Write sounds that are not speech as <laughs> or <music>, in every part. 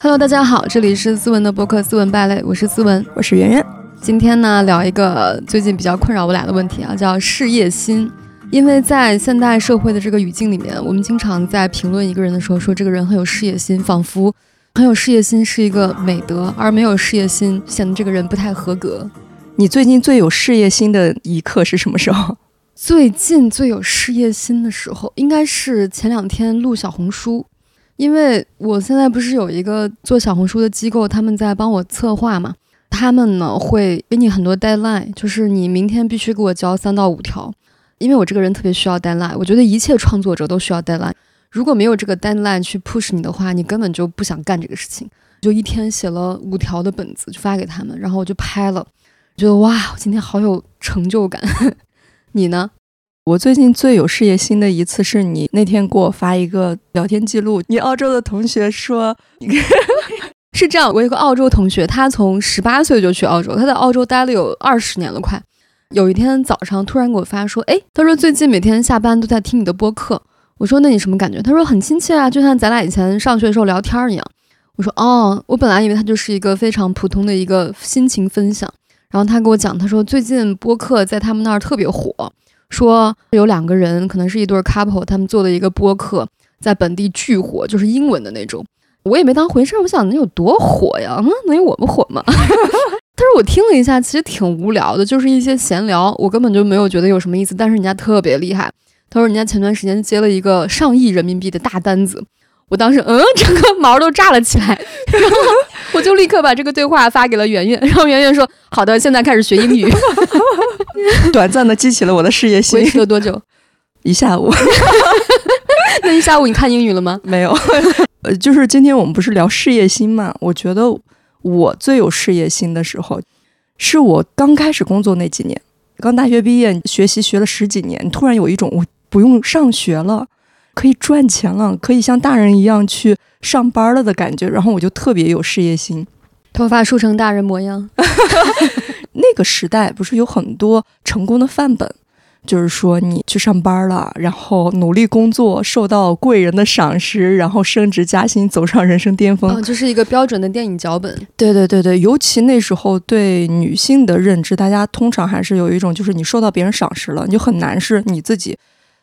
Hello，大家好，这里是思文的播客《思文败类》，我是思文。我是圆圆。今天呢，聊一个最近比较困扰我俩的问题啊，叫事业心。因为在现代社会的这个语境里面，我们经常在评论一个人的时候说这个人很有事业心，仿佛很有事业心是一个美德，而没有事业心显得这个人不太合格。你最近最有事业心的一刻是什么时候？<laughs> 最近最有事业心的时候，应该是前两天录小红书，因为我现在不是有一个做小红书的机构，他们在帮我策划嘛，他们呢会给你很多 deadline，就是你明天必须给我交三到五条。因为我这个人特别需要 deadline，我觉得一切创作者都需要 deadline。如果没有这个 deadline 去 push 你的话，你根本就不想干这个事情。就一天写了五条的本子，就发给他们，然后我就拍了，觉得哇，我今天好有成就感。<laughs> 你呢？我最近最有事业心的一次是你那天给我发一个聊天记录，你澳洲的同学说，<laughs> 是这样，我有个澳洲同学，他从十八岁就去澳洲，他在澳洲待了有二十年了，快。有一天早上突然给我发说，哎，他说最近每天下班都在听你的播客。我说那你什么感觉？他说很亲切啊，就像咱俩以前上学的时候聊天一样。我说哦，我本来以为他就是一个非常普通的一个心情分享。然后他给我讲，他说最近播客在他们那儿特别火，说有两个人可能是一对 couple，他们做的一个播客在本地巨火，就是英文的那种。我也没当回事儿，我想能有多火呀？嗯，能有我们火吗？<laughs> 但是我听了一下，其实挺无聊的，就是一些闲聊，我根本就没有觉得有什么意思。但是人家特别厉害，他说人家前段时间接了一个上亿人民币的大单子，我当时嗯，整个毛都炸了起来，然后我就立刻把这个对话发给了圆圆，然后圆圆说好的，现在开始学英语，短暂的激起了我的事业心。维持了多久？<laughs> 一下午。<laughs> 那一下午你看英语了吗？没有。<laughs> 呃，就是今天我们不是聊事业心嘛？我觉得。我最有事业心的时候，是我刚开始工作那几年，刚大学毕业，学习学了十几年，突然有一种我不用上学了，可以赚钱了，可以像大人一样去上班了的感觉，然后我就特别有事业心，头发梳成大人模样。<laughs> 那个时代不是有很多成功的范本。就是说，你去上班了，然后努力工作，受到贵人的赏识，然后升职加薪，走上人生巅峰，就是一个标准的电影脚本。对对对对，尤其那时候对女性的认知，大家通常还是有一种，就是你受到别人赏识了，你就很难是你自己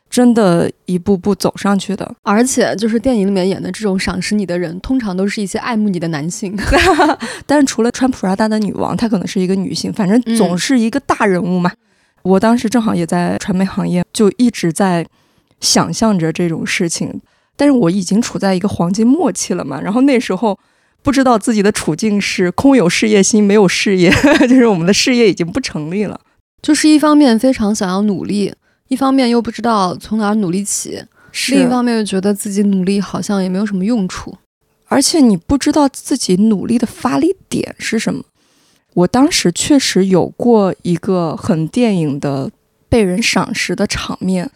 真的一步步走上去的。而且，就是电影里面演的这种赏识你的人，通常都是一些爱慕你的男性。<laughs> <laughs> 但是除了穿普拉达的女王，她可能是一个女性，反正总是一个大人物嘛。我当时正好也在传媒行业，就一直在想象着这种事情，但是我已经处在一个黄金末期了嘛。然后那时候不知道自己的处境是空有事业心，没有事业，<laughs> 就是我们的事业已经不成立了。就是一方面非常想要努力，一方面又不知道从哪儿努力起，另一方面又觉得自己努力好像也没有什么用处，而且你不知道自己努力的发力点是什么。我当时确实有过一个很电影的被人赏识的场面，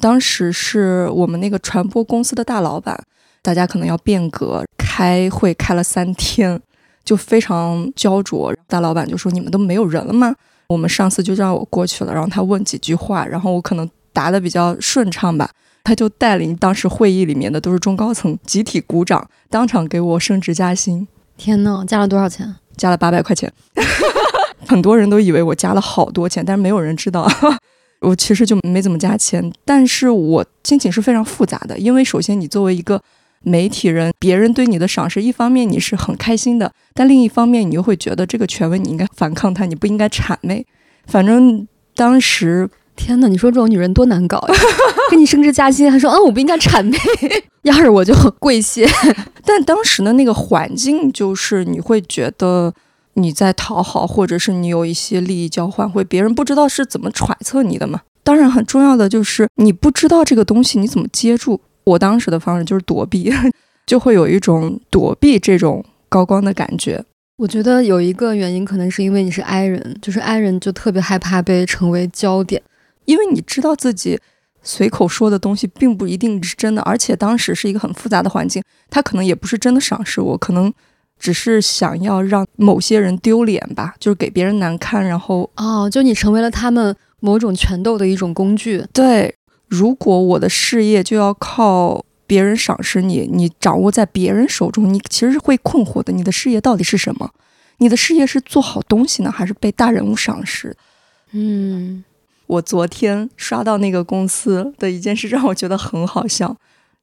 当时是我们那个传播公司的大老板，大家可能要变革，开会开了三天，就非常焦灼。大老板就说：“你们都没有人了吗？”我们上司就让我过去了，然后他问几句话，然后我可能答的比较顺畅吧，他就带领当时会议里面的都是中高层集体鼓掌，当场给我升职加薪。天呐，加了多少钱？加了八百块钱，<laughs> 很多人都以为我加了好多钱，但是没有人知道，<laughs> 我其实就没怎么加钱。但是我心情是非常复杂的，因为首先你作为一个媒体人，别人对你的赏识，一方面你是很开心的，但另一方面你又会觉得这个权威你应该反抗他，你不应该谄媚。反正当时，天哪，你说这种女人多难搞呀！给你升职加薪，还说嗯我不应该谄媚，<laughs> 要是我就 <laughs> 跪谢。<laughs> 但当时的那个环境，就是你会觉得你在讨好，或者是你有一些利益交换，会别人不知道是怎么揣测你的嘛。当然，很重要的就是你不知道这个东西你怎么接住。我当时的方式就是躲避，就会有一种躲避这种高光的感觉。我觉得有一个原因，可能是因为你是 I 人，就是 I 人就特别害怕被成为焦点，因为你知道自己。随口说的东西并不一定是真的，而且当时是一个很复杂的环境，他可能也不是真的赏识我，可能只是想要让某些人丢脸吧，就是给别人难看，然后哦，就你成为了他们某种权斗的一种工具。对，如果我的事业就要靠别人赏识你，你掌握在别人手中，你其实是会困惑的。你的事业到底是什么？你的事业是做好东西呢，还是被大人物赏识？嗯，我昨天刷到那个公司的一件事，让我觉得很好笑。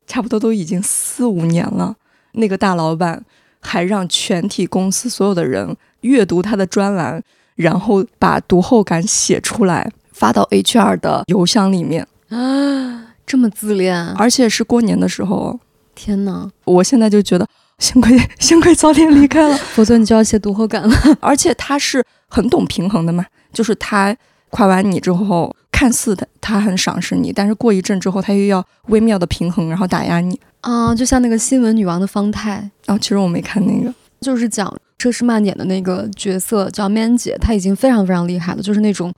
差不多都已经四五年了，那个大老板还让全体公司所有的人阅读他的专栏，然后把读后感写出来发到 HR 的邮箱里面，啊，这么自恋，而且是过年的时候。天哪！我现在就觉得，幸亏 <laughs> 幸亏早点离开了。<laughs> 否则你就要写读后感了。<laughs> 而且他是很懂平衡的嘛，就是他夸完你之后，看似他他很赏识你，但是过一阵之后，他又要微妙的平衡，然后打压你。啊，就像那个新闻女王的方太，啊，其实我没看那个，就是讲车诗曼演的那个角色叫 Man 姐，她已经非常非常厉害了，就是那种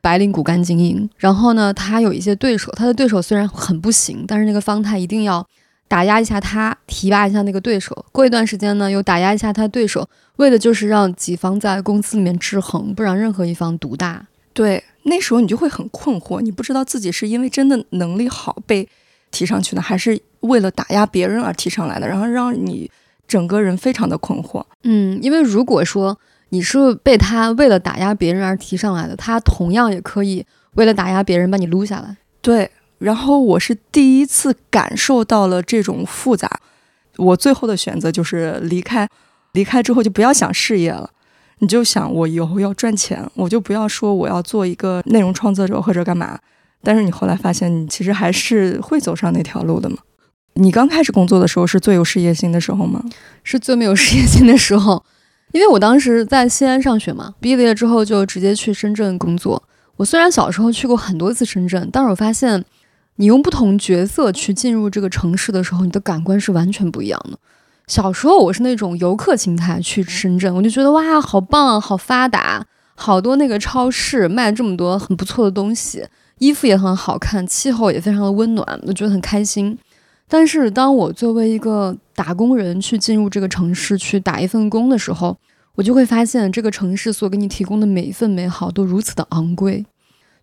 白领骨干精英。然后呢，她有一些对手，她的对手虽然很不行，但是那个方太一定要打压一下他，提拔一下那个对手。过一段时间呢，又打压一下他对手，为的就是让己方在公司里面制衡，不让任何一方独大。对，那时候你就会很困惑，你不知道自己是因为真的能力好被提上去的，还是为了打压别人而提上来的，然后让你整个人非常的困惑。嗯，因为如果说你是被他为了打压别人而提上来的，他同样也可以为了打压别人把你撸下来。对，然后我是第一次感受到了这种复杂，我最后的选择就是离开，离开之后就不要想事业了，你就想我以后要赚钱，我就不要说我要做一个内容创作者或者干嘛。但是你后来发现，你其实还是会走上那条路的嘛。你刚开始工作的时候是最有事业心的时候吗？是最没有事业心的时候，因为我当时在西安上学嘛，毕了业之后就直接去深圳工作。我虽然小时候去过很多次深圳，但是我发现，你用不同角色去进入这个城市的时候，你的感官是完全不一样的。小时候我是那种游客心态去深圳，我就觉得哇，好棒啊，好发达，好多那个超市卖这么多很不错的东西，衣服也很好看，气候也非常的温暖，我觉得很开心。但是当我作为一个打工人去进入这个城市去打一份工的时候，我就会发现这个城市所给你提供的每一份美好都如此的昂贵。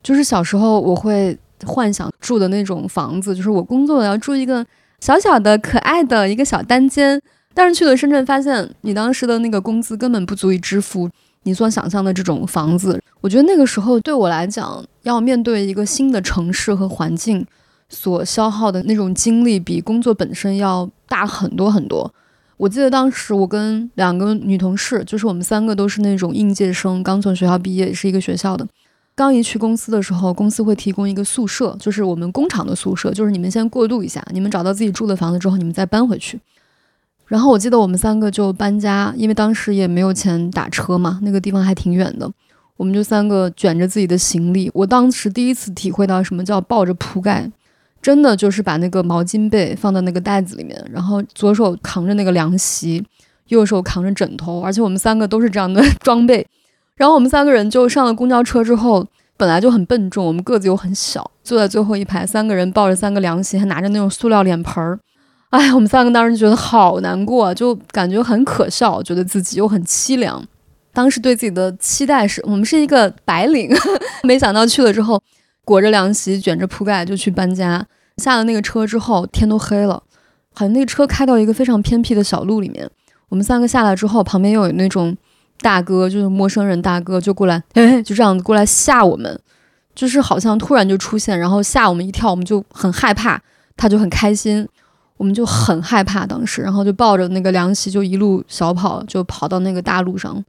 就是小时候我会幻想住的那种房子，就是我工作要住一个小小的可爱的一个小单间，但是去了深圳发现，你当时的那个工资根本不足以支付你所想象的这种房子。我觉得那个时候对我来讲，要面对一个新的城市和环境。所消耗的那种精力比工作本身要大很多很多。我记得当时我跟两个女同事，就是我们三个都是那种应届生，刚从学校毕业，是一个学校的。刚一去公司的时候，公司会提供一个宿舍，就是我们工厂的宿舍，就是你们先过渡一下，你们找到自己住的房子之后，你们再搬回去。然后我记得我们三个就搬家，因为当时也没有钱打车嘛，那个地方还挺远的。我们就三个卷着自己的行李。我当时第一次体会到什么叫抱着铺盖。真的就是把那个毛巾被放到那个袋子里面，然后左手扛着那个凉席，右手扛着枕头，而且我们三个都是这样的装备。然后我们三个人就上了公交车之后，本来就很笨重，我们个子又很小，坐在最后一排，三个人抱着三个凉席，还拿着那种塑料脸盆儿。哎，我们三个当时觉得好难过，就感觉很可笑，觉得自己又很凄凉。当时对自己的期待是我们是一个白领，<laughs> 没想到去了之后。裹着凉席，卷着铺盖就去搬家。下了那个车之后，天都黑了，好像那个车开到一个非常偏僻的小路里面。我们三个下来之后，旁边又有那种大哥，就是陌生人大哥，就过来，哎，<laughs> 就这样子过来吓我们，就是好像突然就出现，然后吓我们一跳，我们就很害怕，他就很开心，我们就很害怕当时，然后就抱着那个凉席就一路小跑，就跑到那个大路上。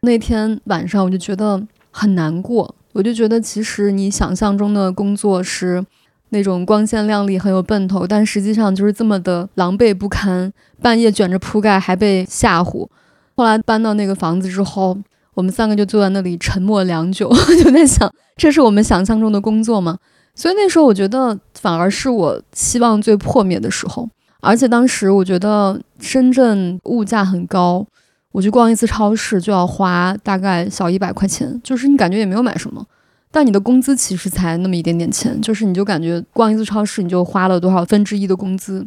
那天晚上我就觉得很难过。我就觉得，其实你想象中的工作是那种光鲜亮丽、很有奔头，但实际上就是这么的狼狈不堪，半夜卷着铺盖还被吓唬。后来搬到那个房子之后，我们三个就坐在那里沉默良久，<laughs> 就在想，这是我们想象中的工作吗？所以那时候我觉得，反而是我希望最破灭的时候。而且当时我觉得深圳物价很高。我去逛一次超市就要花大概小一百块钱，就是你感觉也没有买什么，但你的工资其实才那么一点点钱，就是你就感觉逛一次超市你就花了多少分之一的工资。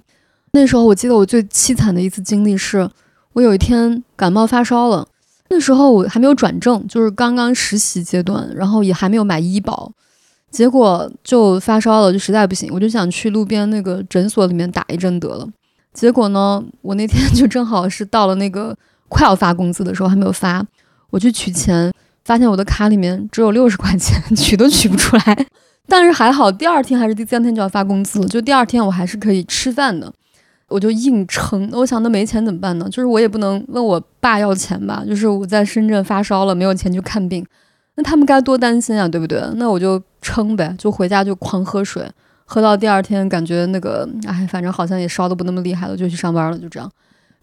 那时候我记得我最凄惨的一次经历是，我有一天感冒发烧了，那时候我还没有转正，就是刚刚实习阶段，然后也还没有买医保，结果就发烧了，就实在不行，我就想去路边那个诊所里面打一针得了。结果呢，我那天就正好是到了那个快要发工资的时候，还没有发，我去取钱，发现我的卡里面只有六十块钱，<laughs> 取都取不出来。但是还好，第二天还是第三天就要发工资了，就第二天我还是可以吃饭的。我就硬撑，我想那没钱怎么办呢？就是我也不能问我爸要钱吧，就是我在深圳发烧了，没有钱去看病，那他们该多担心啊，对不对？那我就撑呗，就回家就狂喝水，喝到第二天感觉那个，哎，反正好像也烧的不那么厉害了，就去上班了，就这样。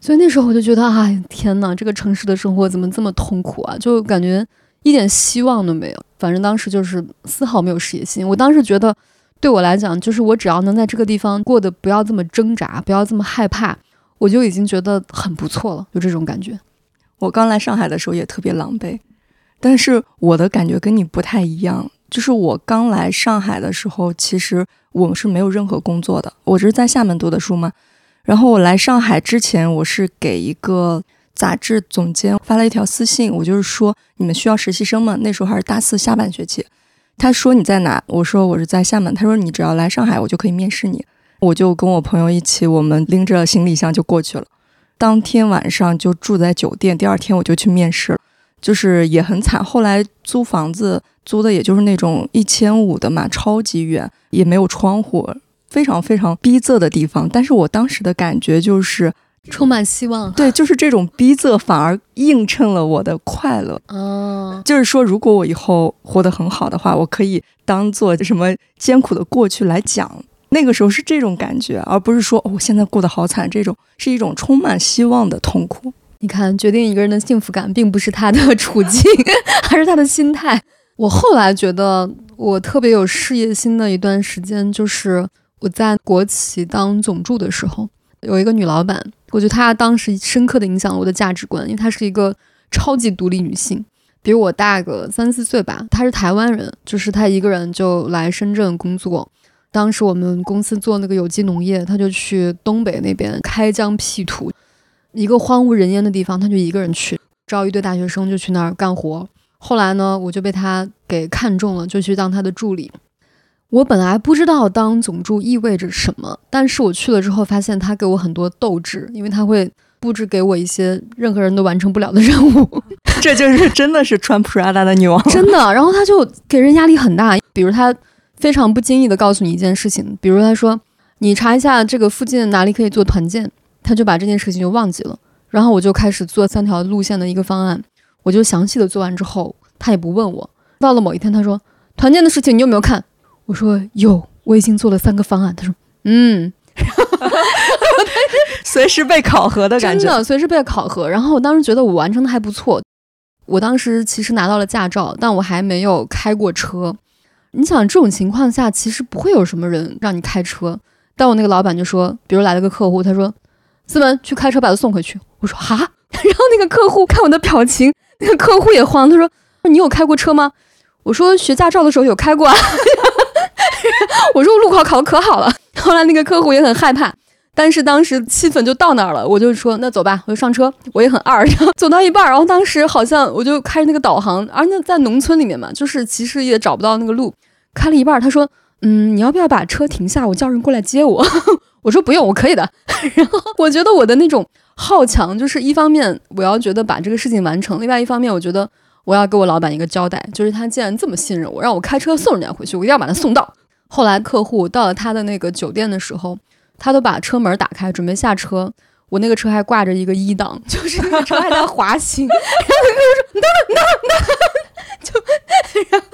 所以那时候我就觉得，哎，天呐，这个城市的生活怎么这么痛苦啊？就感觉一点希望都没有。反正当时就是丝毫没有事业心，我当时觉得。对我来讲，就是我只要能在这个地方过得不要这么挣扎，不要这么害怕，我就已经觉得很不错了。就这种感觉。我刚来上海的时候也特别狼狈，但是我的感觉跟你不太一样。就是我刚来上海的时候，其实我们是没有任何工作的。我是在厦门读的书嘛，然后我来上海之前，我是给一个杂志总监发了一条私信，我就是说你们需要实习生吗？那时候还是大四下半学期。他说你在哪？我说我是在厦门。他说你只要来上海，我就可以面试你。我就跟我朋友一起，我们拎着行李箱就过去了。当天晚上就住在酒店，第二天我就去面试，就是也很惨。后来租房子租的也就是那种一千五的嘛，超级远，也没有窗户，非常非常逼仄的地方。但是我当时的感觉就是。充满希望，对，就是这种逼仄反而映衬了我的快乐。哦，就是说，如果我以后活得很好的话，我可以当做什么艰苦的过去来讲。那个时候是这种感觉，而不是说我现在过得好惨。这种是一种充满希望的痛苦。你看，决定一个人的幸福感，并不是他的处境，<laughs> 而是他的心态。我后来觉得，我特别有事业心的一段时间，就是我在国企当总助的时候，有一个女老板。我觉得她当时深刻的影响了我的价值观，因为她是一个超级独立女性，比我大个三四岁吧。她是台湾人，就是她一个人就来深圳工作。当时我们公司做那个有机农业，她就去东北那边开疆辟土，一个荒无人烟的地方，她就一个人去招一堆大学生就去那儿干活。后来呢，我就被她给看中了，就去当她的助理。我本来不知道当总助意味着什么，但是我去了之后发现他给我很多斗志，因为他会布置给我一些任何人都完成不了的 <laughs> 任务，<laughs> 这就是真的是穿 Prada 的女王，真的。然后他就给人压力很大，比如他非常不经意的告诉你一件事情，比如他说你查一下这个附近哪里可以做团建，他就把这件事情就忘记了。然后我就开始做三条路线的一个方案，我就详细的做完之后，他也不问我。到了某一天，他说团建的事情你有没有看？我说有，我已经做了三个方案。他说，嗯，<laughs> 随时被考核的感觉，真的随时被考核。然后我当时觉得我完成的还不错。我当时其实拿到了驾照，但我还没有开过车。你想这种情况下，其实不会有什么人让你开车。但我那个老板就说，比如来了个客户，他说：“思文，去开车把他送回去。”我说：“哈。<laughs> ”然后那个客户看我的表情，那个客户也慌，他说：“你有开过车吗？”我说：“学驾照的时候有开过啊。” <laughs> 我说我路考考的可好了，后来那个客户也很害怕，但是当时气氛就到那儿了，我就说那走吧，我就上车，我也很二，<laughs> 然后走到一半，然后当时好像我就开着那个导航，而那在农村里面嘛，就是其实也找不到那个路，开了一半，他说，嗯，你要不要把车停下，我叫人过来接我？<laughs> 我说不用，我可以的。然后我觉得我的那种好强，就是一方面我要觉得把这个事情完成，另外一方面我觉得。我要给我老板一个交代，就是他既然这么信任我，让我开车送人家回去，我一定要把他送到。后来客户到了他的那个酒店的时候，他都把车门打开，准备下车。我那个车还挂着一个一档，<laughs> 就是那个车还在滑行。然后客户说：“：“no no no”，，就 <laughs> 然后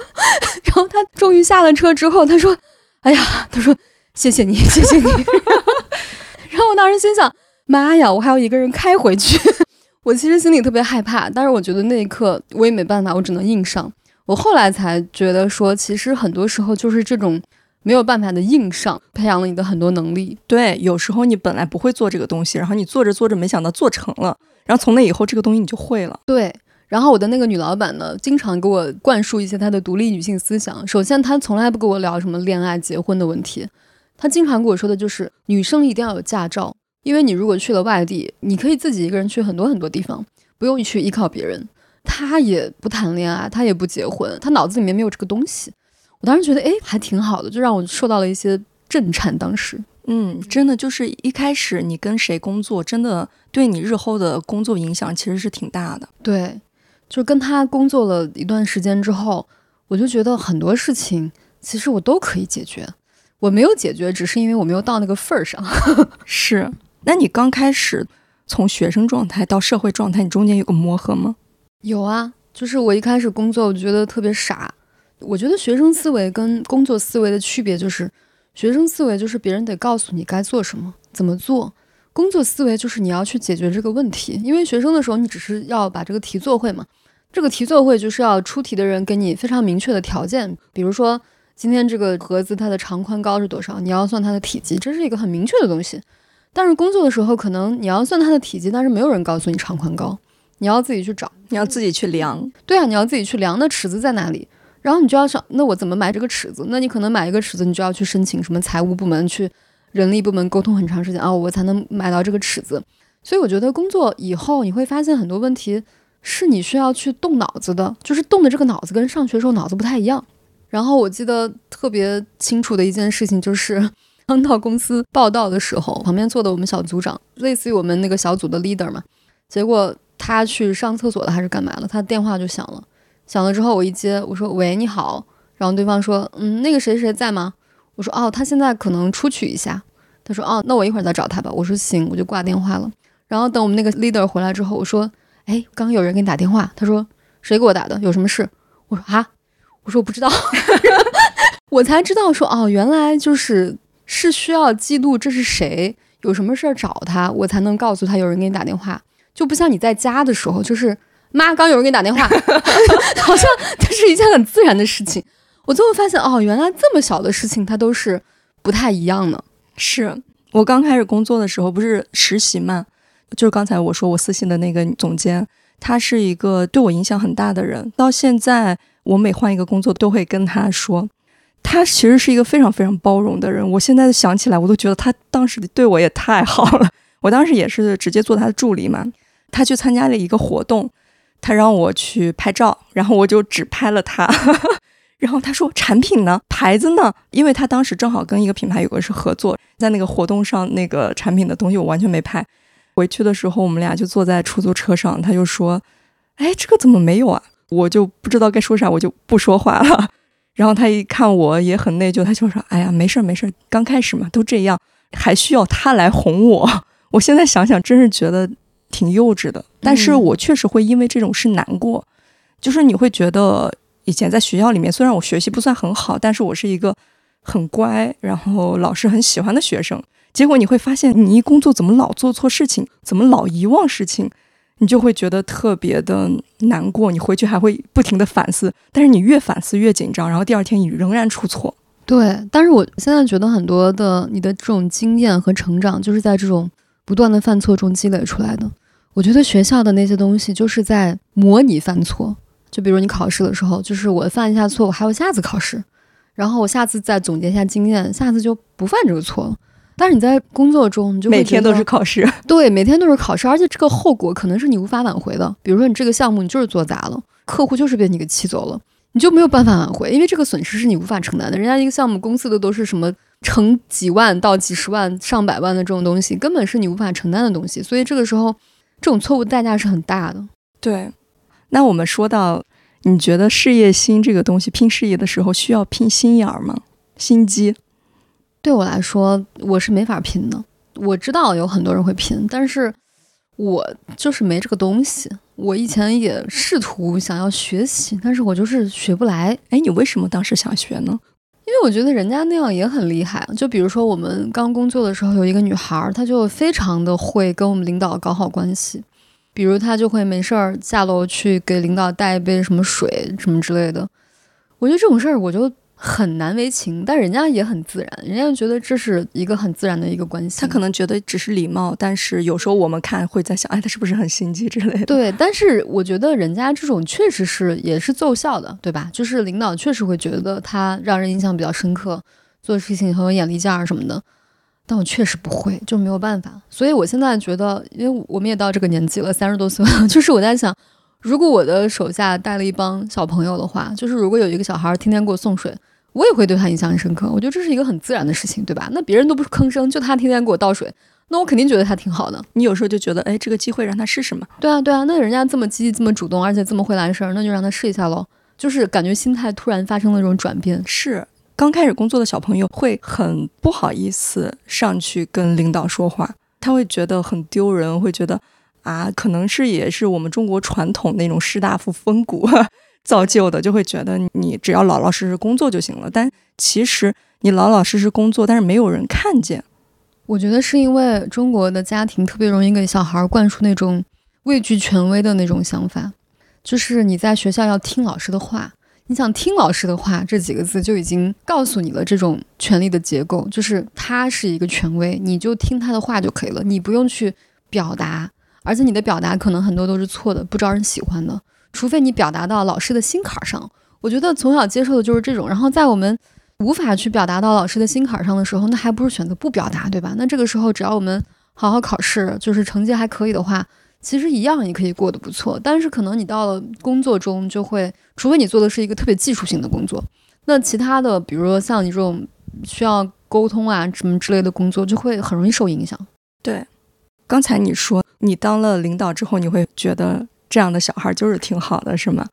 然后他终于下了车之后，他说：‘哎呀，他说谢谢你，谢谢你。’然后我当时心想：妈呀，我还要一个人开回去。<laughs> ”我其实心里特别害怕，但是我觉得那一刻我也没办法，我只能硬上。我后来才觉得说，其实很多时候就是这种没有办法的硬上，培养了你的很多能力。对，有时候你本来不会做这个东西，然后你做着做着，没想到做成了，然后从那以后这个东西你就会了。对，然后我的那个女老板呢，经常给我灌输一些她的独立女性思想。首先，她从来不跟我聊什么恋爱、结婚的问题，她经常跟我说的就是女生一定要有驾照，因为你如果去了外地，你可以自己一个人去很多很多地方，不用去依靠别人。她也不谈恋爱，她也不结婚，她脑子里面没有这个东西。我当时觉得，哎，还挺好的，就让我受到了一些震颤。当时，嗯，真的就是一开始你跟谁工作，真的对你日后的工作影响其实是挺大的。对，就跟他工作了一段时间之后，我就觉得很多事情其实我都可以解决。我没有解决，只是因为我没有到那个份儿上。<laughs> 是，那你刚开始从学生状态到社会状态，你中间有个磨合吗？有啊，就是我一开始工作，我觉得特别傻。我觉得学生思维跟工作思维的区别就是，学生思维就是别人得告诉你该做什么、怎么做；工作思维就是你要去解决这个问题。因为学生的时候，你只是要把这个题做会嘛。这个题做会就是要出题的人给你非常明确的条件，比如说今天这个盒子它的长宽高是多少，你要算它的体积，这是一个很明确的东西。但是工作的时候，可能你要算它的体积，但是没有人告诉你长宽高，你要自己去找，你要自己去量。对啊，你要自己去量，那尺子在哪里？然后你就要想，那我怎么买这个尺子？那你可能买一个尺子，你就要去申请什么财务部门、去人力部门沟通很长时间啊，我才能买到这个尺子。所以我觉得工作以后你会发现很多问题是你需要去动脑子的，就是动的这个脑子跟上学时候脑子不太一样。然后我记得特别清楚的一件事情就是刚到公司报道的时候，旁边坐的我们小组长，类似于我们那个小组的 leader 嘛，结果他去上厕所了还是干嘛了，他电话就响了。响了之后，我一接，我说：“喂，你好。”然后对方说：“嗯，那个谁谁在吗？”我说：“哦，他现在可能出去一下。”他说：“哦，那我一会儿再找他吧。”我说：“行。”我就挂电话了。然后等我们那个 leader 回来之后，我说：“哎，刚有人给你打电话。”他说：“谁给我打的？有什么事？”我说：“啊。”我说：“我不知道。<laughs> ”我才知道说：“哦，原来就是是需要记录这是谁，有什么事儿找他，我才能告诉他有人给你打电话。就不像你在家的时候，就是。”妈，刚有人给你打电话，<laughs> 好像这是一件很自然的事情。我最后发现，哦，原来这么小的事情，它都是不太一样的。是我刚开始工作的时候，不是实习嘛，就是刚才我说我私信的那个总监，他是一个对我影响很大的人。到现在，我每换一个工作，都会跟他说，他其实是一个非常非常包容的人。我现在想起来，我都觉得他当时对我也太好了。我当时也是直接做他的助理嘛，他去参加了一个活动。他让我去拍照，然后我就只拍了他。<laughs> 然后他说：“产品呢？牌子呢？”因为他当时正好跟一个品牌有个是合作，在那个活动上，那个产品的东西我完全没拍。回去的时候，我们俩就坐在出租车上，他就说：“哎，这个怎么没有啊？”我就不知道该说啥，我就不说话了。然后他一看我也很内疚，他就说：“哎呀，没事儿没事儿，刚开始嘛，都这样，还需要他来哄我。<laughs> ”我现在想想，真是觉得。挺幼稚的，但是我确实会因为这种事难过。就是你会觉得以前在学校里面，虽然我学习不算很好，但是我是一个很乖，然后老师很喜欢的学生。结果你会发现，你一工作怎么老做错事情，怎么老遗忘事情，你就会觉得特别的难过。你回去还会不停的反思，但是你越反思越紧张，然后第二天你仍然出错。对，但是我现在觉得很多的你的这种经验和成长，就是在这种不断的犯错中积累出来的。我觉得学校的那些东西就是在模拟犯错，就比如你考试的时候，就是我犯一下错，我还有下次考试，然后我下次再总结一下经验，下次就不犯这个错了。但是你在工作中，你就每天都是考试，对，每天都是考试，而且这个后果可能是你无法挽回的。比如说你这个项目你就是做砸了，客户就是被你给气走了，你就没有办法挽回，因为这个损失是你无法承担的。人家一个项目公司的都是什么成几万到几十万、上百万的这种东西，根本是你无法承担的东西，所以这个时候。这种错误代价是很大的。对，那我们说到，你觉得事业心这个东西，拼事业的时候需要拼心眼儿吗？心机？对我来说，我是没法拼的。我知道有很多人会拼，但是我就是没这个东西。我以前也试图想要学习，但是我就是学不来。哎，你为什么当时想学呢？因为我觉得人家那样也很厉害，就比如说我们刚工作的时候，有一个女孩，她就非常的会跟我们领导搞好关系，比如她就会没事儿下楼去给领导带一杯什么水什么之类的。我觉得这种事儿我就很难为情，但人家也很自然，人家觉得这是一个很自然的一个关系。他可能觉得只是礼貌，但是有时候我们看会在想，哎，他是不是很心机之类的？对，但是我觉得人家这种确实是也是奏效的，对吧？就是领导确实会觉得他让人印象比较深刻，做事情很有眼力见儿什么的。但我确实不会，就没有办法。所以我现在觉得，因为我们也到这个年纪了，三十多岁了，<laughs> 就是我在想，如果我的手下带了一帮小朋友的话，就是如果有一个小孩天天给我送水。我也会对他印象很深刻，我觉得这是一个很自然的事情，对吧？那别人都不是吭声，就他天天给我倒水，那我肯定觉得他挺好的。你有时候就觉得，哎，这个机会让他试试嘛。对啊，对啊，那人家这么积极、这么主动，而且这么会来事儿，那就让他试一下喽。就是感觉心态突然发生了这种转变。是，刚开始工作的小朋友会很不好意思上去跟领导说话，他会觉得很丢人，会觉得啊，可能是也是我们中国传统那种士大夫风骨。造就的就会觉得你只要老老实实工作就行了，但其实你老老实实工作，但是没有人看见。我觉得是因为中国的家庭特别容易给小孩灌输那种畏惧权威的那种想法，就是你在学校要听老师的话，你想听老师的话这几个字就已经告诉你了这种权力的结构，就是他是一个权威，你就听他的话就可以了，你不用去表达，而且你的表达可能很多都是错的，不招人喜欢的。除非你表达到老师的心坎上，我觉得从小接受的就是这种。然后在我们无法去表达到老师的心坎上的时候，那还不如选择不表达，对吧？那这个时候只要我们好好考试，就是成绩还可以的话，其实一样也可以过得不错。但是可能你到了工作中，就会，除非你做的是一个特别技术性的工作，那其他的，比如说像你这种需要沟通啊什么之类的工作，就会很容易受影响。对，刚才你说你当了领导之后，你会觉得。这样的小孩就是挺好的，是吗？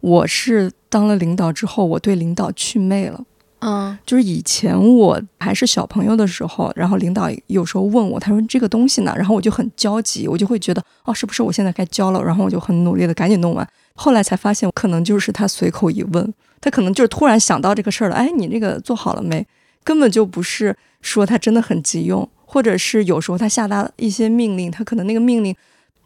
我是当了领导之后，我对领导祛魅了。嗯，就是以前我还是小朋友的时候，然后领导有时候问我，他说这个东西呢，然后我就很焦急，我就会觉得哦，是不是我现在该交了？然后我就很努力的赶紧弄完。后来才发现，可能就是他随口一问，他可能就是突然想到这个事儿了。哎，你这个做好了没？根本就不是说他真的很急用，或者是有时候他下达一些命令，他可能那个命令。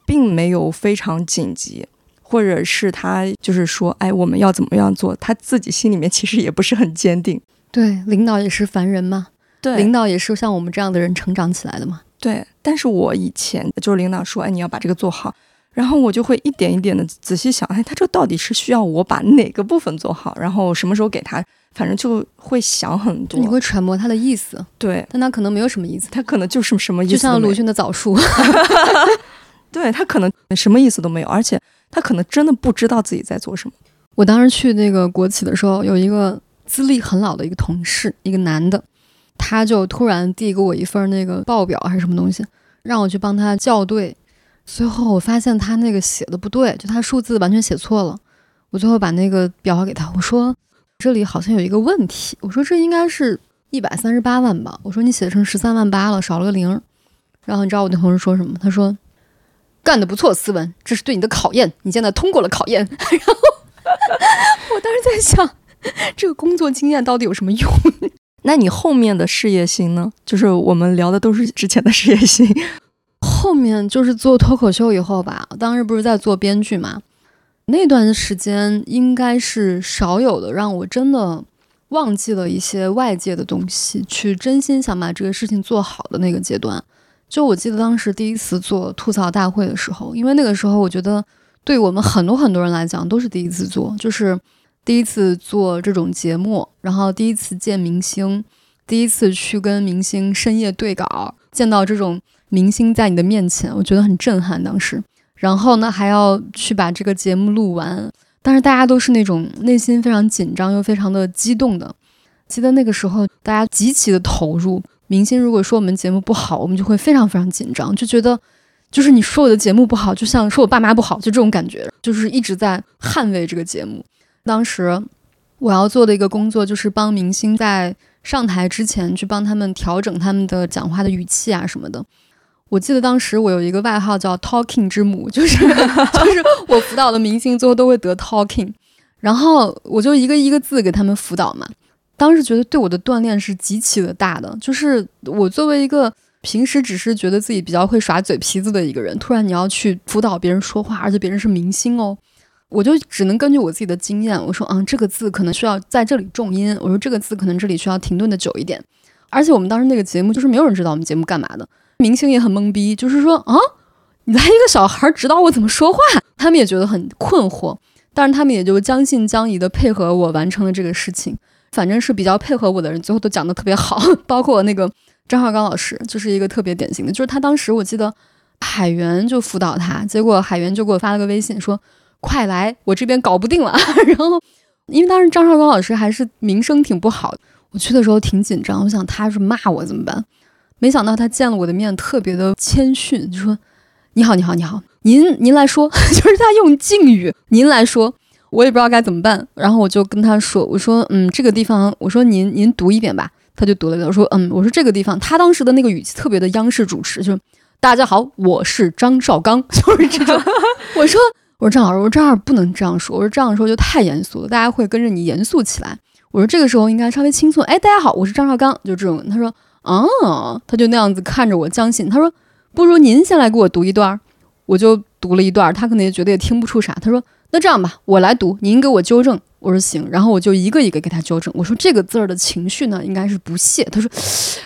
并没有非常紧急，或者是他就是说，哎，我们要怎么样做？他自己心里面其实也不是很坚定。对，领导也是凡人嘛，对，领导也是像我们这样的人成长起来的嘛。对，但是我以前就是领导说，哎，你要把这个做好，然后我就会一点一点的仔细想，哎，他这到底是需要我把哪个部分做好，然后什么时候给他，反正就会想很多。你会揣摩他的意思，对，但他可能没有什么意思，他可能就是什么意思，就像鲁迅的枣树。<laughs> 对他可能什么意思都没有，而且他可能真的不知道自己在做什么。我当时去那个国企的时候，有一个资历很老的一个同事，一个男的，他就突然递给我一份那个报表还是什么东西，让我去帮他校对。最后我发现他那个写的不对，就他数字完全写错了。我最后把那个表给他，我说这里好像有一个问题，我说这应该是一百三十八万吧，我说你写成十三万八了，少了个零。然后你知道我那同事说什么？他说。干得不错，斯文，这是对你的考验。你现在通过了考验。<laughs> 然后 <laughs> 我当时在想，这个工作经验到底有什么用？<laughs> 那你后面的事业心呢？就是我们聊的都是之前的事业心。后面就是做脱口秀以后吧，当时不是在做编剧嘛？那段时间应该是少有的让我真的忘记了一些外界的东西，去真心想把这个事情做好的那个阶段。就我记得当时第一次做吐槽大会的时候，因为那个时候我觉得对我们很多很多人来讲都是第一次做，就是第一次做这种节目，然后第一次见明星，第一次去跟明星深夜对稿，见到这种明星在你的面前，我觉得很震撼。当时，然后呢还要去把这个节目录完，但是大家都是那种内心非常紧张又非常的激动的。记得那个时候大家极其的投入。明星如果说我们节目不好，我们就会非常非常紧张，就觉得就是你说我的节目不好，就像说我爸妈不好，就这种感觉，就是一直在捍卫这个节目。当时我要做的一个工作就是帮明星在上台之前去帮他们调整他们的讲话的语气啊什么的。我记得当时我有一个外号叫 “Talking 之母”，就是 <laughs> 就是我辅导的明星最后都会得 Talking，然后我就一个一个字给他们辅导嘛。当时觉得对我的锻炼是极其的大的，就是我作为一个平时只是觉得自己比较会耍嘴皮子的一个人，突然你要去辅导别人说话，而且别人是明星哦，我就只能根据我自己的经验，我说，嗯，这个字可能需要在这里重音，我说这个字可能这里需要停顿的久一点。而且我们当时那个节目就是没有人知道我们节目干嘛的，明星也很懵逼，就是说啊，你来一个小孩指导我怎么说话，他们也觉得很困惑，但是他们也就将信将疑的配合我完成了这个事情。反正是比较配合我的人，最后都讲得特别好，<laughs> 包括那个张绍刚老师，就是一个特别典型的，就是他当时我记得海源就辅导他，结果海源就给我发了个微信说：“快来，我这边搞不定了。<laughs> ”然后因为当时张绍刚老师还是名声挺不好。我去的时候挺紧张，我想他是骂我怎么办？没想到他见了我的面，特别的谦逊，就说：“你好，你好，你好，您您来说。” <laughs> 就是他用敬语，您来说，我也不知道该怎么办。然后我就跟他说：“我说，嗯，这个地方，我说您您读一遍吧。”他就读了一遍。我说：“嗯，我说这个地方，他当时的那个语气特别的央视主持，就是大家好，我是张绍刚，<laughs> 就是这种。我说，我说张老师，我说这样不能这样说，我说这样说就太严肃了，大家会跟着你严肃起来。”我说这个时候应该稍微轻松。哎，大家好，我是张绍刚，就这种。他说，哦，他就那样子看着我将信。他说，不如您先来给我读一段。我就读了一段，他可能也觉得也听不出啥。他说，那这样吧，我来读，您给我纠正。我说行，然后我就一个一个给他纠正。我说这个字儿的情绪呢，应该是不屑。他说，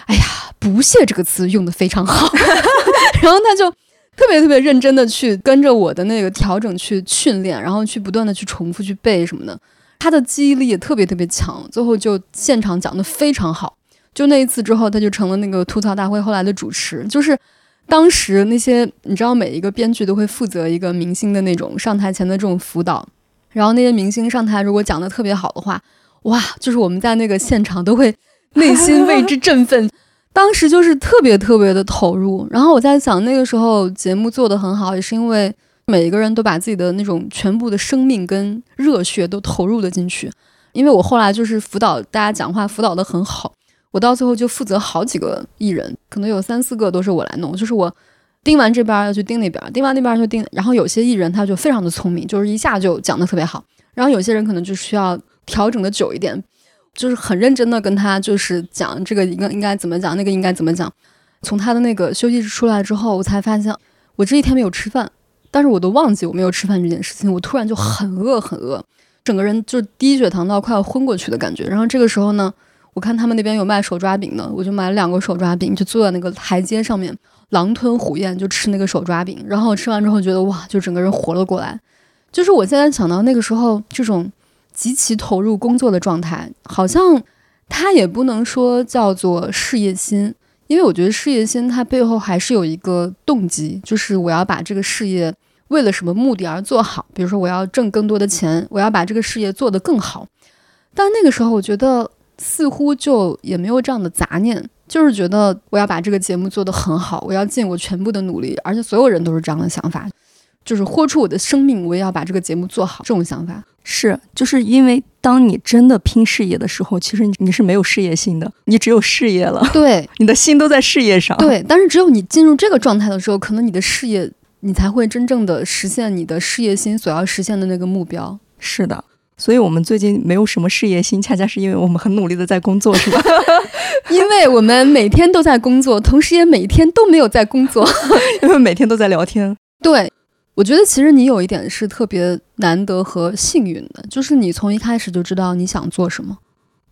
哎呀，不屑这个词用的非常好。<laughs> 然后他就特别特别认真的去跟着我的那个调整去训练，然后去不断的去重复去背什么的。他的记忆力也特别特别强，最后就现场讲的非常好。就那一次之后，他就成了那个吐槽大会后来的主持。就是当时那些你知道，每一个编剧都会负责一个明星的那种上台前的这种辅导。然后那些明星上台如果讲的特别好的话，哇，就是我们在那个现场都会内心为之振奋。<laughs> 当时就是特别特别的投入。然后我在想，那个时候节目做的很好，也是因为。每一个人都把自己的那种全部的生命跟热血都投入了进去，因为我后来就是辅导大家讲话，辅导的很好。我到最后就负责好几个艺人，可能有三四个都是我来弄，就是我盯完这边要去盯那边，盯完那边就盯。然后有些艺人他就非常的聪明，就是一下就讲的特别好。然后有些人可能就需要调整的久一点，就是很认真的跟他就是讲这个应该应该怎么讲，那个应该怎么讲。从他的那个休息室出来之后，我才发现我这一天没有吃饭。但是我都忘记我没有吃饭这件事情，我突然就很饿很饿，整个人就低血糖到快要昏过去的感觉。然后这个时候呢，我看他们那边有卖手抓饼的，我就买了两个手抓饼，就坐在那个台阶上面，狼吞虎咽就吃那个手抓饼。然后我吃完之后觉得哇，就整个人活了过来。就是我现在想到那个时候这种极其投入工作的状态，好像它也不能说叫做事业心。因为我觉得事业心，它背后还是有一个动机，就是我要把这个事业为了什么目的而做好。比如说，我要挣更多的钱，我要把这个事业做得更好。但那个时候，我觉得似乎就也没有这样的杂念，就是觉得我要把这个节目做得很好，我要尽我全部的努力，而且所有人都是这样的想法。就是豁出我的生命，我也要把这个节目做好。这种想法是，就是因为当你真的拼事业的时候，其实你是没有事业心的，你只有事业了。对，你的心都在事业上。对，但是只有你进入这个状态的时候，可能你的事业，你才会真正的实现你的事业心所要实现的那个目标。是的，所以我们最近没有什么事业心，恰恰是因为我们很努力的在工作，是吧？<laughs> 因为我们每天都在工作，同时也每天都没有在工作，<laughs> 因为每天都在聊天。对。我觉得其实你有一点是特别难得和幸运的，就是你从一开始就知道你想做什么，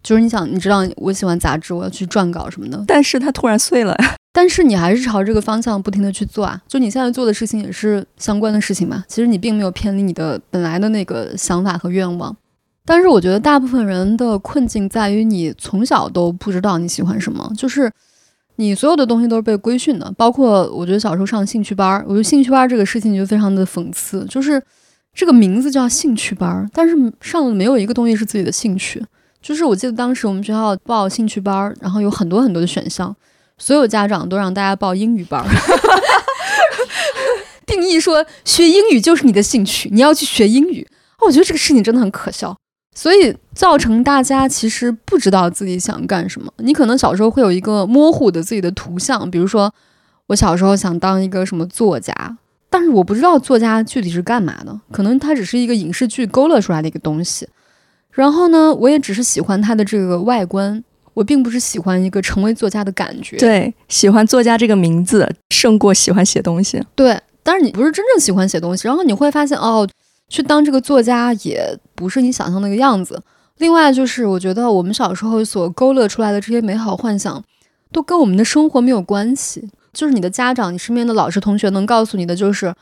就是你想，你知道我喜欢杂志，我要去撰稿什么的。但是它突然碎了，但是你还是朝这个方向不停的去做啊。就你现在做的事情也是相关的事情嘛，其实你并没有偏离你的本来的那个想法和愿望。但是我觉得大部分人的困境在于你从小都不知道你喜欢什么，就是。你所有的东西都是被规训的，包括我觉得小时候上兴趣班儿，我觉得兴趣班儿这个事情就非常的讽刺，就是这个名字叫兴趣班儿，但是上的没有一个东西是自己的兴趣。就是我记得当时我们学校报兴趣班儿，然后有很多很多的选项，所有家长都让大家报英语班，<laughs> 定义说学英语就是你的兴趣，你要去学英语。我觉得这个事情真的很可笑。所以造成大家其实不知道自己想干什么。你可能小时候会有一个模糊的自己的图像，比如说我小时候想当一个什么作家，但是我不知道作家具体是干嘛的，可能它只是一个影视剧勾勒出来的一个东西。然后呢，我也只是喜欢它的这个外观，我并不是喜欢一个成为作家的感觉。对，喜欢作家这个名字胜过喜欢写东西。对，但是你不是真正喜欢写东西，然后你会发现哦。去当这个作家也不是你想象那个样子。另外就是，我觉得我们小时候所勾勒出来的这些美好幻想，都跟我们的生活没有关系。就是你的家长、你身边的老师、同学能告诉你的，就是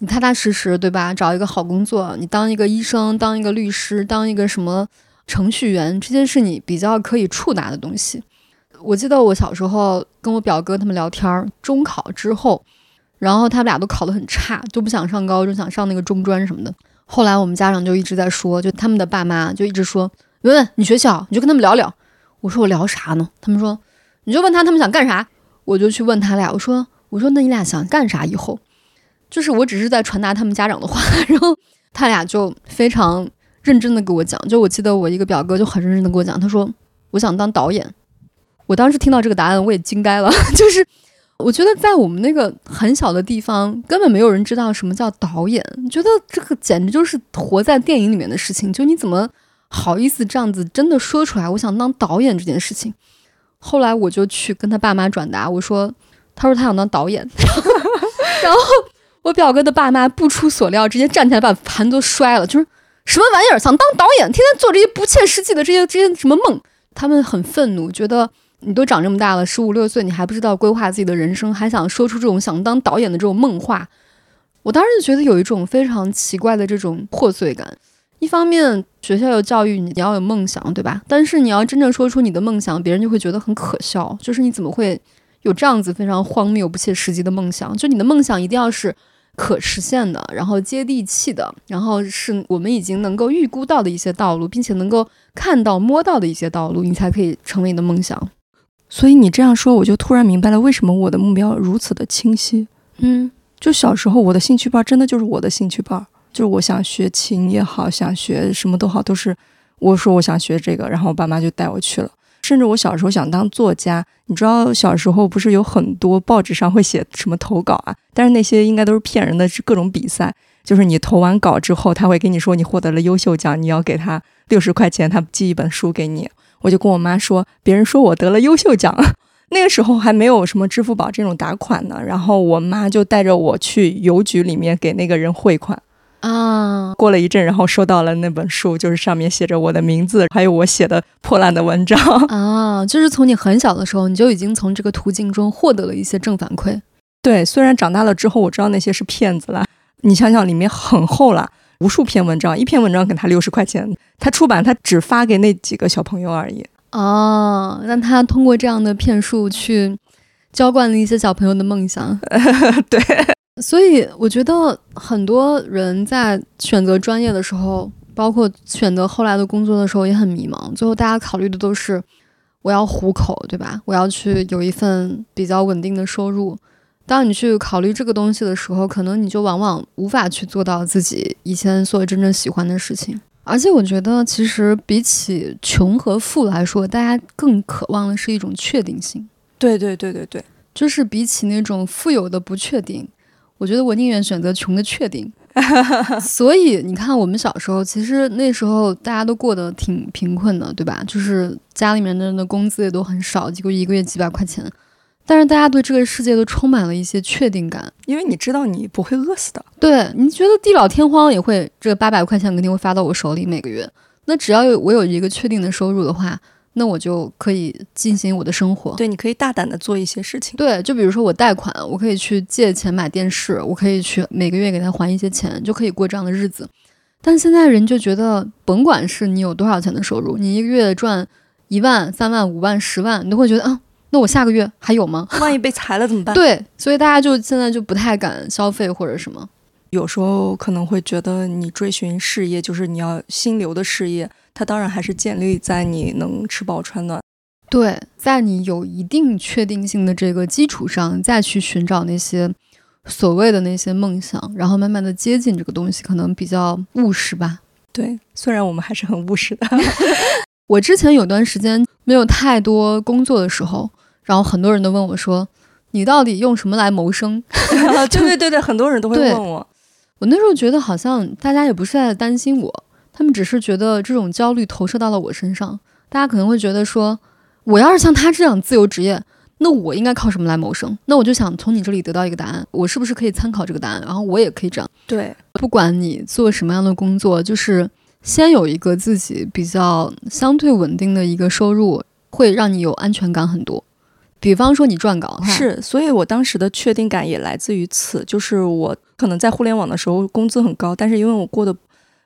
你踏踏实实，对吧？找一个好工作，你当一个医生，当一个律师，当一个什么程序员，这些是你比较可以触达的东西。我记得我小时候跟我表哥他们聊天儿，中考之后，然后他们俩都考得很差，就不想上高中，想上那个中专什么的。后来我们家长就一直在说，就他们的爸妈就一直说，文文你学校你就跟他们聊聊。我说我聊啥呢？他们说你就问他他们想干啥。我就去问他俩，我说我说那你俩想干啥以后？就是我只是在传达他们家长的话，然后他俩就非常认真的给我讲。就我记得我一个表哥就很认真的跟我讲，他说我想当导演。我当时听到这个答案我也惊呆了，<laughs> 就是我觉得在我们那个很小的地方，根本没有人知道什么叫导演，觉得这个简直就是活在电影里面的事情。就你怎么好意思这样子真的说出来？我想当导演这件事情。后来我就去跟他爸妈转达，我说，<laughs> 他说他想当导演，<laughs> 然后我表哥的爸妈不出所料，直接站起来把盘都摔了，就是什么玩意儿想当导演，天天做这些不切实际的这些这些什么梦，他们很愤怒，觉得你都长这么大了，十五六岁，你还不知道规划自己的人生，还想说出这种想当导演的这种梦话，我当时就觉得有一种非常奇怪的这种破碎感。一方面，学校有教育你要有梦想，对吧？但是你要真正说出你的梦想，别人就会觉得很可笑。就是你怎么会有这样子非常荒谬、不切实际的梦想？就你的梦想一定要是可实现的，然后接地气的，然后是我们已经能够预估到的一些道路，并且能够看到、摸到的一些道路，你才可以成为你的梦想。所以你这样说，我就突然明白了为什么我的目标如此的清晰。嗯，就小时候我的兴趣班真的就是我的兴趣班。就是我想学琴也好，想学什么都好，都是我说我想学这个，然后我爸妈就带我去了。甚至我小时候想当作家，你知道小时候不是有很多报纸上会写什么投稿啊？但是那些应该都是骗人的，各种比赛。就是你投完稿之后，他会跟你说你获得了优秀奖，你要给他六十块钱，他寄一本书给你。我就跟我妈说，别人说我得了优秀奖，<laughs> 那个时候还没有什么支付宝这种打款呢。然后我妈就带着我去邮局里面给那个人汇款。啊，过了一阵，然后收到了那本书，就是上面写着我的名字，还有我写的破烂的文章啊。就是从你很小的时候，你就已经从这个途径中获得了一些正反馈。对，虽然长大了之后我知道那些是骗子了。你想想，里面很厚了，无数篇文章，一篇文章给他六十块钱，他出版他只发给那几个小朋友而已。哦，那他通过这样的骗术去浇灌了一些小朋友的梦想。<laughs> 对。所以我觉得很多人在选择专业的时候，包括选择后来的工作的时候也很迷茫。最后大家考虑的都是我要糊口，对吧？我要去有一份比较稳定的收入。当你去考虑这个东西的时候，可能你就往往无法去做到自己以前所真正喜欢的事情。而且我觉得，其实比起穷和富来说，大家更渴望的是一种确定性。对对对对对，就是比起那种富有的不确定。我觉得我宁愿选择穷的确定，<laughs> 所以你看，我们小时候其实那时候大家都过得挺贫困的，对吧？就是家里面的人的工资也都很少，几乎一个月几百块钱，但是大家对这个世界都充满了一些确定感，因为你知道你不会饿死的。对，你觉得地老天荒也会，这八百块钱肯定会发到我手里每个月。那只要有我有一个确定的收入的话。那我就可以进行我的生活。对，你可以大胆的做一些事情。对，就比如说我贷款，我可以去借钱买电视，我可以去每个月给他还一些钱，就可以过这样的日子。但现在人就觉得，甭管是你有多少钱的收入，你一个月赚一万、三万、五万、十万，你都会觉得啊，那我下个月还有吗？万一被裁了怎么办？对，所以大家就现在就不太敢消费或者什么。有时候可能会觉得，你追寻事业就是你要心流的事业。它当然还是建立在你能吃饱穿暖，对，在你有一定确定性的这个基础上，再去寻找那些所谓的那些梦想，然后慢慢的接近这个东西，可能比较务实吧。对，虽然我们还是很务实的。<laughs> 我之前有段时间没有太多工作的时候，然后很多人都问我说：“你到底用什么来谋生？” <laughs> 对对对对，很多人都会问我。我那时候觉得好像大家也不是在担心我。他们只是觉得这种焦虑投射到了我身上，大家可能会觉得说，我要是像他这样自由职业，那我应该靠什么来谋生？那我就想从你这里得到一个答案，我是不是可以参考这个答案？然后我也可以这样。对，不管你做什么样的工作，就是先有一个自己比较相对稳定的一个收入，会让你有安全感很多。比方说你撰稿，是，所以我当时的确定感也来自于此，就是我可能在互联网的时候工资很高，但是因为我过得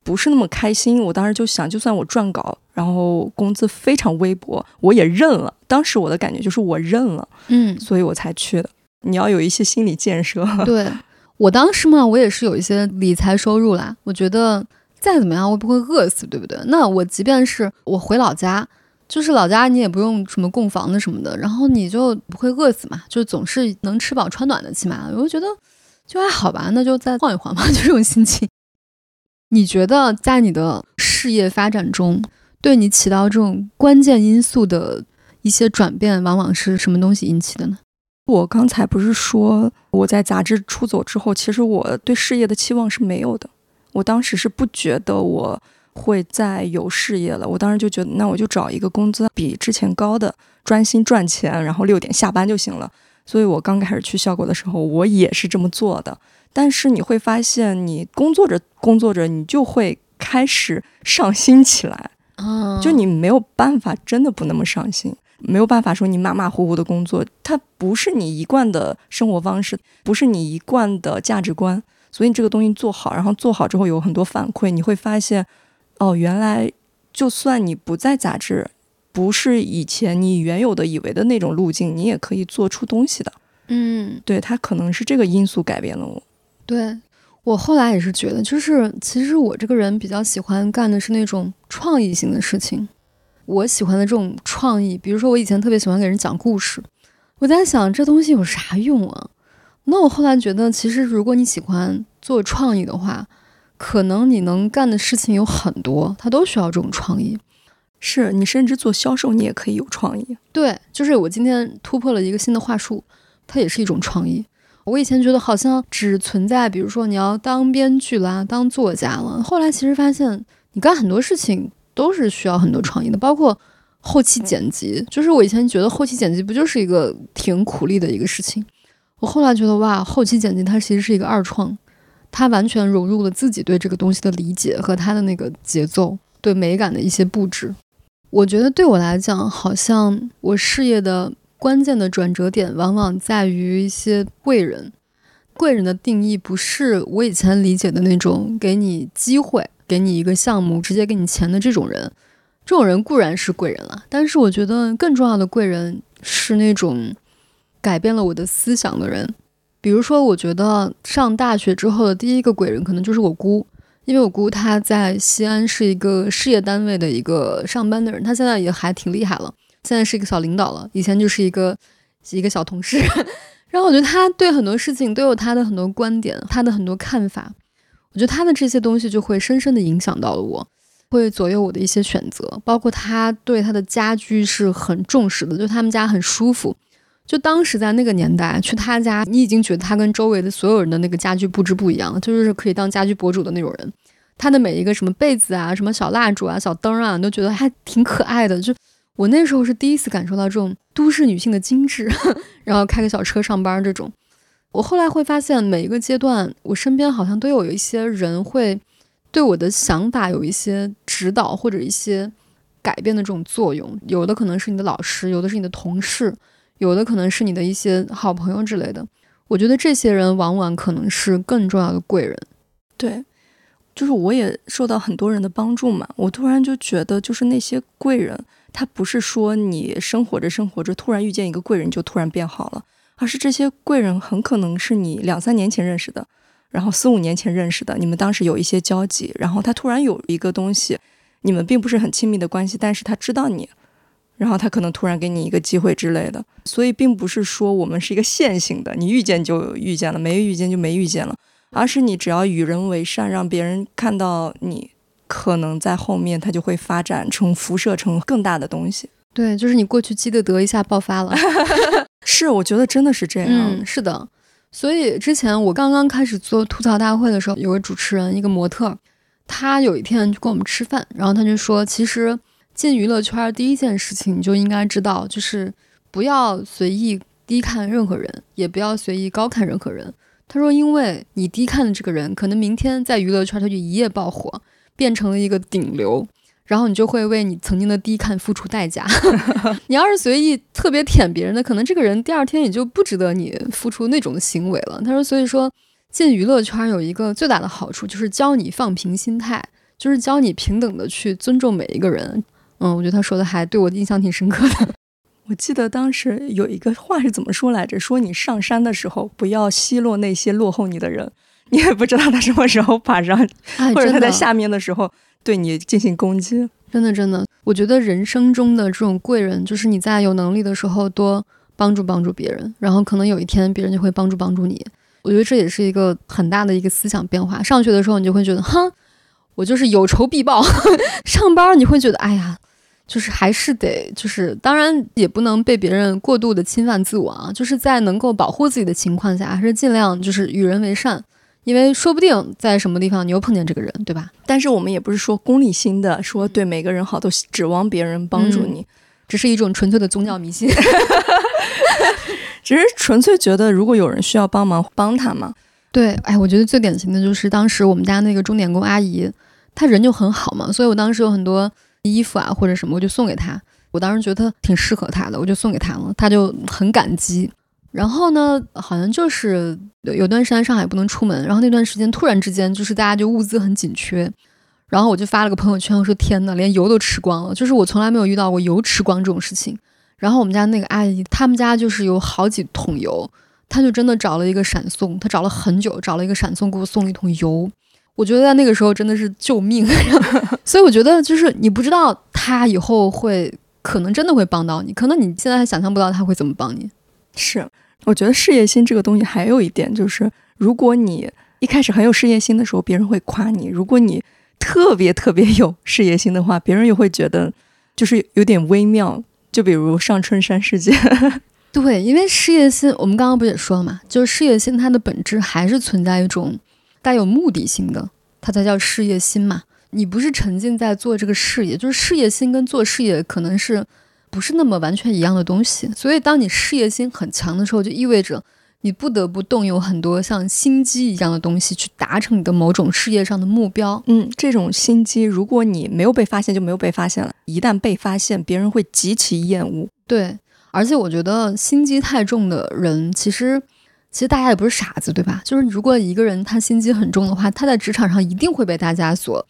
不是那么开心，我当时就想，就算我撰稿，然后工资非常微薄，我也认了。当时我的感觉就是我认了，嗯，所以我才去的。你要有一些心理建设。对我当时嘛，我也是有一些理财收入啦。我觉得再怎么样，我不会饿死，对不对？那我即便是我回老家。就是老家你也不用什么供房子什么的，然后你就不会饿死嘛，就总是能吃饱穿暖的，起码我就觉得就还好吧，那就再晃一晃嘛，就 <laughs> 这种心情。你觉得在你的事业发展中，对你起到这种关键因素的一些转变，往往是什么东西引起的呢？我刚才不是说我在杂志出走之后，其实我对事业的期望是没有的，我当时是不觉得我。会再有事业了，我当时就觉得，那我就找一个工资比之前高的，专心赚钱，然后六点下班就行了。所以我刚开始去效果的时候，我也是这么做的。但是你会发现，你工作着工作着，你就会开始上心起来，就你没有办法真的不那么上心，没有办法说你马马虎虎的工作，它不是你一贯的生活方式，不是你一贯的价值观。所以你这个东西做好，然后做好之后有很多反馈，你会发现。哦，原来就算你不在杂志，不是以前你原有的以为的那种路径，你也可以做出东西的。嗯，对，它可能是这个因素改变了我。对我后来也是觉得，就是其实我这个人比较喜欢干的是那种创意性的事情。我喜欢的这种创意，比如说我以前特别喜欢给人讲故事，我在想这东西有啥用啊？那我后来觉得，其实如果你喜欢做创意的话，可能你能干的事情有很多，它都需要这种创意。是你甚至做销售，你也可以有创意。对，就是我今天突破了一个新的话术，它也是一种创意。我以前觉得好像只存在，比如说你要当编剧啦，当作家了。后来其实发现，你干很多事情都是需要很多创意的，包括后期剪辑。就是我以前觉得后期剪辑不就是一个挺苦力的一个事情，我后来觉得哇，后期剪辑它其实是一个二创。它完全融入了自己对这个东西的理解和它的那个节奏，对美感的一些布置。我觉得对我来讲，好像我事业的关键的转折点，往往在于一些贵人。贵人的定义不是我以前理解的那种给你机会、给你一个项目、直接给你钱的这种人。这种人固然是贵人了，但是我觉得更重要的贵人是那种改变了我的思想的人。比如说，我觉得上大学之后的第一个贵人可能就是我姑，因为我姑她在西安是一个事业单位的一个上班的人，她现在也还挺厉害了，现在是一个小领导了，以前就是一个一个小同事。<laughs> 然后我觉得她对很多事情都有她的很多观点，她的很多看法，我觉得她的这些东西就会深深的影响到了我，会左右我的一些选择，包括她对她的家居是很重视的，就他们家很舒服。就当时在那个年代去他家，你已经觉得他跟周围的所有人的那个家居布置不一样了，就是可以当家居博主的那种人。他的每一个什么被子啊、什么小蜡烛啊、小灯啊，都觉得还挺可爱的。就我那时候是第一次感受到这种都市女性的精致，然后开个小车上班这种。我后来会发现，每一个阶段，我身边好像都有一些人会对我的想法有一些指导或者一些改变的这种作用。有的可能是你的老师，有的是你的同事。有的可能是你的一些好朋友之类的，我觉得这些人往往可能是更重要的贵人。对，就是我也受到很多人的帮助嘛。我突然就觉得，就是那些贵人，他不是说你生活着生活着突然遇见一个贵人就突然变好了，而是这些贵人很可能是你两三年前认识的，然后四五年前认识的，你们当时有一些交集，然后他突然有一个东西，你们并不是很亲密的关系，但是他知道你。然后他可能突然给你一个机会之类的，所以并不是说我们是一个线性的，你遇见就遇见了，没遇见就没遇见了，而是你只要与人为善，让别人看到你，可能在后面他就会发展成辐射成更大的东西。对，就是你过去积的德一下爆发了。<laughs> 是，我觉得真的是这样。嗯，是的。所以之前我刚刚开始做吐槽大会的时候，有个主持人，一个模特，他有一天就跟我们吃饭，然后他就说，其实。进娱乐圈第一件事情，你就应该知道，就是不要随意低看任何人，也不要随意高看任何人。他说，因为你低看的这个人，可能明天在娱乐圈他就一夜爆火，变成了一个顶流，然后你就会为你曾经的低看付出代价。<laughs> 你要是随意特别舔别人的，可能这个人第二天也就不值得你付出那种行为了。他说，所以说进娱乐圈有一个最大的好处，就是教你放平心态，就是教你平等的去尊重每一个人。嗯，我觉得他说的还对我印象挺深刻的。<laughs> 我记得当时有一个话是怎么说来着？说你上山的时候不要奚落那些落后你的人，你也不知道他什么时候爬上，哎，或者他在下面的时候对你进行攻击。真的真的，我觉得人生中的这种贵人，就是你在有能力的时候多帮助帮助别人，然后可能有一天别人就会帮助帮助你。我觉得这也是一个很大的一个思想变化。上学的时候你就会觉得，哼，我就是有仇必报；<laughs> 上班你会觉得，哎呀。就是还是得，就是当然也不能被别人过度的侵犯自我啊，就是在能够保护自己的情况下，还是尽量就是与人为善，因为说不定在什么地方你又碰见这个人，对吧？但是我们也不是说功利心的，说对每个人好都指望别人帮助你，只是一种纯粹的宗教迷信。<laughs> 只是纯粹觉得如果有人需要帮忙，帮他嘛。对，哎，我觉得最典型的就是当时我们家那个钟点工阿姨，他人就很好嘛，所以我当时有很多衣服啊或者什么，我就送给他。我当时觉得挺适合他的，我就送给他了，他就很感激。然后呢，好像就是有段时间上海不能出门，然后那段时间突然之间就是大家就物资很紧缺，然后我就发了个朋友圈，我说天呐，连油都吃光了，就是我从来没有遇到过油吃光这种事情。然后我们家那个阿姨，他们家就是有好几桶油，他就真的找了一个闪送，他找了很久，找了一个闪送给我送了一桶油。我觉得在那个时候真的是救命，<laughs> 所以我觉得就是你不知道他以后会可能真的会帮到你，可能你现在还想象不到他会怎么帮你。是，我觉得事业心这个东西还有一点就是，如果你一开始很有事业心的时候，别人会夸你；如果你特别特别有事业心的话，别人又会觉得就是有点微妙。就比如上春山事件，<laughs> 对，因为事业心，我们刚刚不也说了嘛，就是事业心它的本质还是存在一种带有目的性的，它才叫事业心嘛。你不是沉浸在做这个事业，就是事业心跟做事业可能是不是那么完全一样的东西。所以，当你事业心很强的时候，就意味着你不得不动用很多像心机一样的东西去达成你的某种事业上的目标。嗯，这种心机，如果你没有被发现，就没有被发现了；一旦被发现，别人会极其厌恶。对，而且我觉得心机太重的人，其实其实大家也不是傻子，对吧？就是如果一个人他心机很重的话，他在职场上一定会被大家所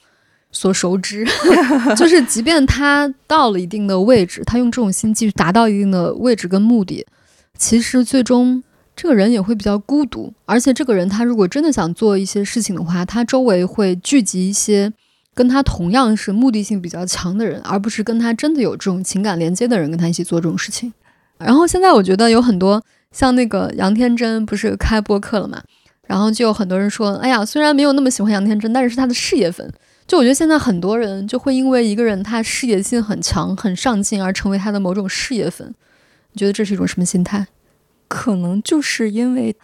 所熟知。<laughs> 就是即便他到了一定的位置，他用这种心机去达到一定的位置跟目的，其实最终这个人也会比较孤独。而且这个人他如果真的想做一些事情的话，他周围会聚集一些。跟他同样是目的性比较强的人，而不是跟他真的有这种情感连接的人，跟他一起做这种事情。然后现在我觉得有很多像那个杨天真不是开播客了嘛，然后就有很多人说，哎呀，虽然没有那么喜欢杨天真，但是是他的事业粉。就我觉得现在很多人就会因为一个人他事业心很强、很上进而成为他的某种事业粉。你觉得这是一种什么心态？可能就是因为。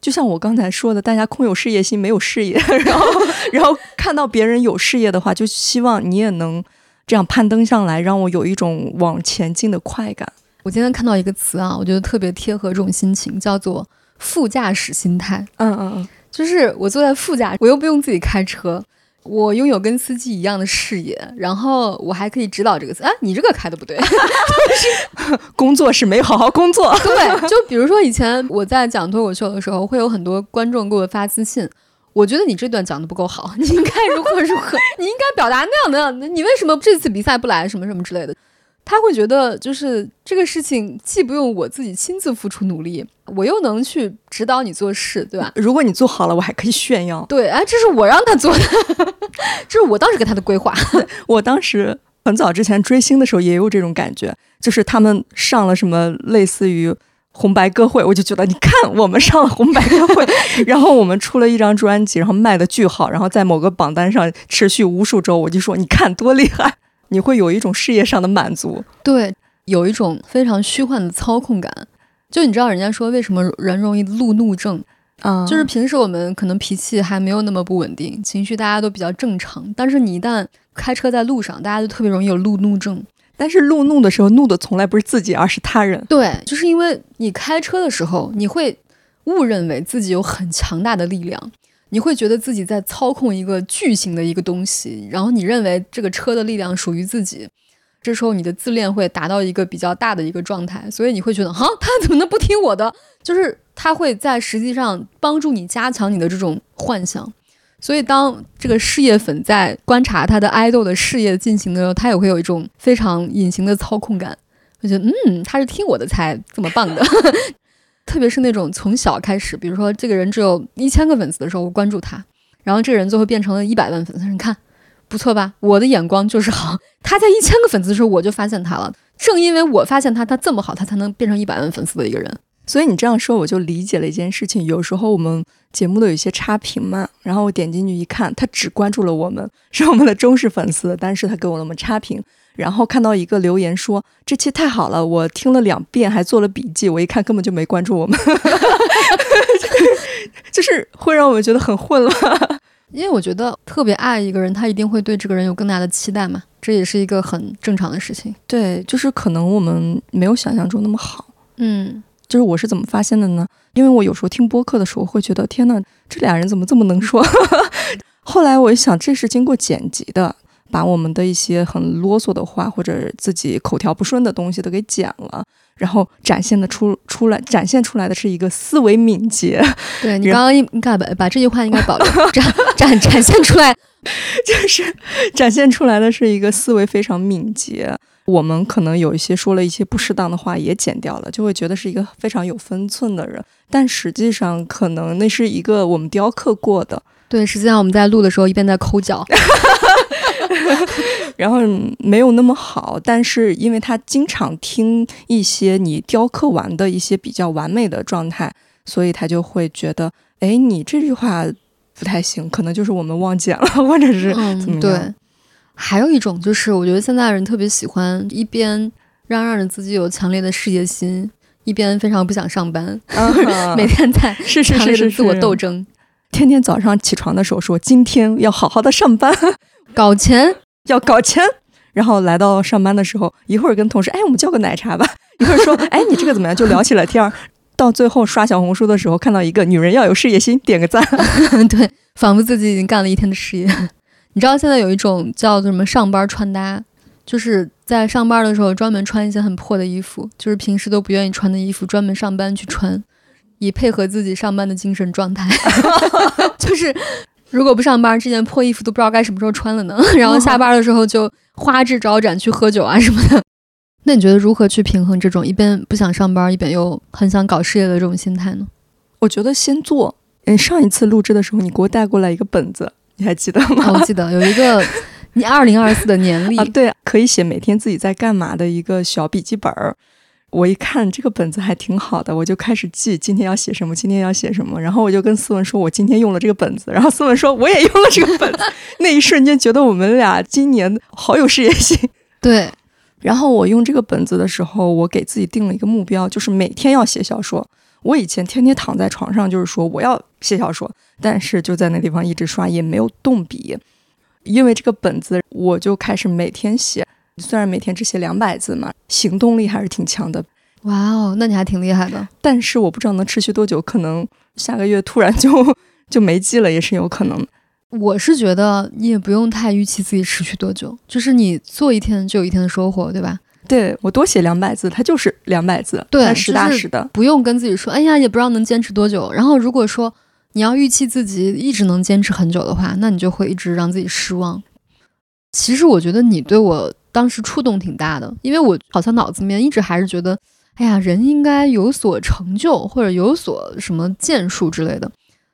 就像我刚才说的，大家空有事业心，没有事业，<laughs> 然后，然后看到别人有事业的话，就希望你也能这样攀登上来，让我有一种往前进的快感。我今天看到一个词啊，我觉得特别贴合这种心情，叫做副驾驶心态。嗯嗯嗯，就是我坐在副驾，我又不用自己开车。我拥有跟司机一样的视野，然后我还可以指导这个司，哎，你这个开的不对，<laughs> 工作是没好好工作。<laughs> 对，就比如说以前我在讲脱口秀的时候，会有很多观众给我发私信，我觉得你这段讲的不够好，你应该如何如何，你应该表达那样那样的，你为什么这次比赛不来，什么什么之类的。他会觉得，就是这个事情既不用我自己亲自付出努力，我又能去指导你做事，对吧？如果你做好了，我还可以炫耀。<laughs> 对，哎，这是我让他做的，<laughs> 这是我当时给他的规划。<laughs> 我当时很早之前追星的时候也有这种感觉，就是他们上了什么类似于红白歌会，我就觉得你看我们上了红白歌会，然后我们出了一张专辑，然后卖的巨好，然后在某个榜单上持续无数周，我就说你看多厉害。你会有一种事业上的满足，对，有一种非常虚幻的操控感。就你知道，人家说为什么人容易路怒症啊？就是平时我们可能脾气还没有那么不稳定，情绪大家都比较正常，但是你一旦开车在路上，大家就特别容易有路怒症。但是路怒的时候，怒的从来不是自己，而是他人。对，就是因为你开车的时候，你会误认为自己有很强大的力量，你会觉得自己在操控一个巨型的一个东西，然后你认为这个车的力量属于自己。这时候你的自恋会达到一个比较大的一个状态，所以你会觉得，哈，他怎么能不听我的？就是他会在实际上帮助你加强你的这种幻想。所以当这个事业粉在观察他的爱豆的事业进行的时候，他也会有一种非常隐形的操控感。我觉得，嗯，他是听我的才这么棒的。特别是那种从小开始，比如说这个人只有一千个粉丝的时候，我关注他，然后这个人最后变成了一百万粉丝，你看。不错吧？我的眼光就是好。他在一千个粉丝的时候，我就发现他了。正因为我发现他，他这么好，他才能变成一百万粉丝的一个人。所以你这样说，我就理解了一件事情。有时候我们节目的有些差评嘛，然后我点进去一看，他只关注了我们，是我们的忠实粉丝，但是他给我们差评。然后看到一个留言说这期太好了，我听了两遍，还做了笔记。我一看根本就没关注我们，<laughs> <laughs> 就是会让我们觉得很混乱。因为我觉得特别爱一个人，他一定会对这个人有更大的期待嘛，这也是一个很正常的事情。对，就是可能我们没有想象中那么好。嗯，就是我是怎么发现的呢？因为我有时候听播客的时候会觉得，天呐，这俩人怎么这么能说？<laughs> 后来我一想，这是经过剪辑的。把我们的一些很啰嗦的话或者自己口条不顺的东西都给剪了，然后展现的出出来，展现出来的是一个思维敏捷。对 <laughs> 你刚刚应该把把这句话应该保留，<laughs> 展展展现出来，<laughs> 就是展现出来的是一个思维非常敏捷。我们可能有一些说了一些不适当的话也剪掉了，就会觉得是一个非常有分寸的人，但实际上可能那是一个我们雕刻过的。对，实际上我们在录的时候一边在抠脚。<laughs> 然后没有那么好，但是因为他经常听一些你雕刻完的一些比较完美的状态，所以他就会觉得，哎，你这句话不太行，可能就是我们忘剪了，<laughs> 或者是怎么样。对，还有一种就是，我觉得现在人特别喜欢一边嚷嚷着自己有强烈的事业心，一边非常不想上班，<laughs> 每天在是是是自我斗争，天天早上起床的时候说今天要好好的上班。搞钱要搞钱，然后来到上班的时候，一会儿跟同事，哎，我们叫个奶茶吧；<laughs> 一会儿说，哎，你这个怎么样？就聊起了天儿。到最后刷小红书的时候，看到一个女人要有事业心，点个赞。<laughs> 对，仿佛自己已经干了一天的事业。<laughs> 你知道现在有一种叫做什么上班穿搭，就是在上班的时候专门穿一些很破的衣服，就是平时都不愿意穿的衣服，专门上班去穿，以配合自己上班的精神状态。就是。如果不上班，这件破衣服都不知道该什么时候穿了呢。<laughs> 然后下班的时候就花枝招展去喝酒啊什么的。那你觉得如何去平衡这种一边不想上班，一边又很想搞事业的这种心态呢？我觉得先做。嗯，上一次录制的时候，你给我带过来一个本子，你还记得吗？我记得有一个 <laughs> 你二零二四的年历啊，对，可以写每天自己在干嘛的一个小笔记本儿。我一看这个本子还挺好的，我就开始记今天要写什么，今天要写什么。然后我就跟思文说，我今天用了这个本子。然后思文说，我也用了这个本子。<laughs> 那一瞬间觉得我们俩今年好有事业心。<laughs> 对。然后我用这个本子的时候，我给自己定了一个目标，就是每天要写小说。我以前天天躺在床上，就是说我要写小说，但是就在那地方一直刷，也没有动笔。因为这个本子，我就开始每天写。虽然每天只写两百字嘛，行动力还是挺强的。哇哦，那你还挺厉害的。但是我不知道能持续多久，可能下个月突然就 <laughs> 就没记了，也是有可能。我是觉得你也不用太预期自己持续多久，就是你做一天就有一天的收获，对吧？对我多写两百字，它就是两百字，对，实打实的，不用跟自己说，哎呀，也不知道能坚持多久。然后如果说你要预期自己一直能坚持很久的话，那你就会一直让自己失望。其实我觉得你对我。当时触动挺大的，因为我好像脑子里面一直还是觉得，哎呀，人应该有所成就或者有所什么建树之类的。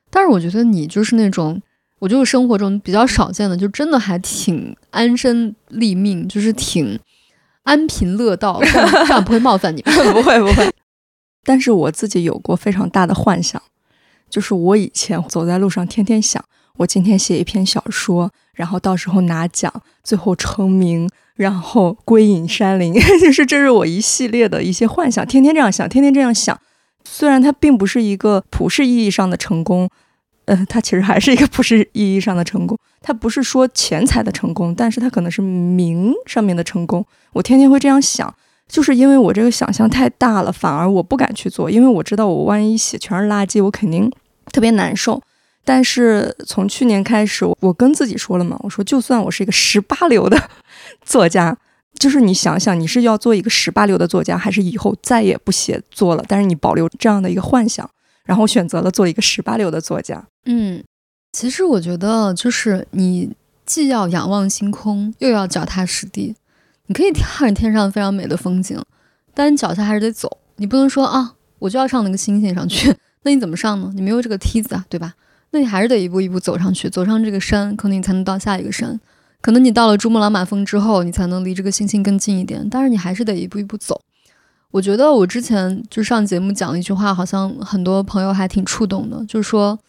但是我觉得你就是那种，我就是生活中比较少见的，就真的还挺安身立命，就是挺安贫乐道，这样不会冒犯你吗？不会不会。但是我自己有过非常大的幻想，就是我以前走在路上，天天想，我今天写一篇小说，然后到时候拿奖，最后成名。然后归隐山林，<laughs> 就是这是我一系列的一些幻想，天天这样想，天天这样想。虽然它并不是一个普世意义上的成功，呃，它其实还是一个普世意义上的成功。它不是说钱财的成功，但是它可能是名上面的成功。我天天会这样想，就是因为我这个想象太大了，反而我不敢去做，因为我知道我万一写全是垃圾，我肯定特别难受。但是从去年开始，我跟自己说了嘛，我说就算我是一个十八流的 <laughs> 作家，就是你想想，你是要做一个十八流的作家，还是以后再也不写作了？但是你保留这样的一个幻想，然后选择了做一个十八流的作家。嗯，其实我觉得就是你既要仰望星空，又要脚踏实地。你可以看天上非常美的风景，但你脚下还是得走。你不能说啊，我就要上那个星星上去，<laughs> 那你怎么上呢？你没有这个梯子啊，对吧？那你还是得一步一步走上去，走上这个山，可能你才能到下一个山。可能你到了珠穆朗玛峰之后，你才能离这个星星更近一点。但是你还是得一步一步走。我觉得我之前就上节目讲了一句话，好像很多朋友还挺触动的，就是说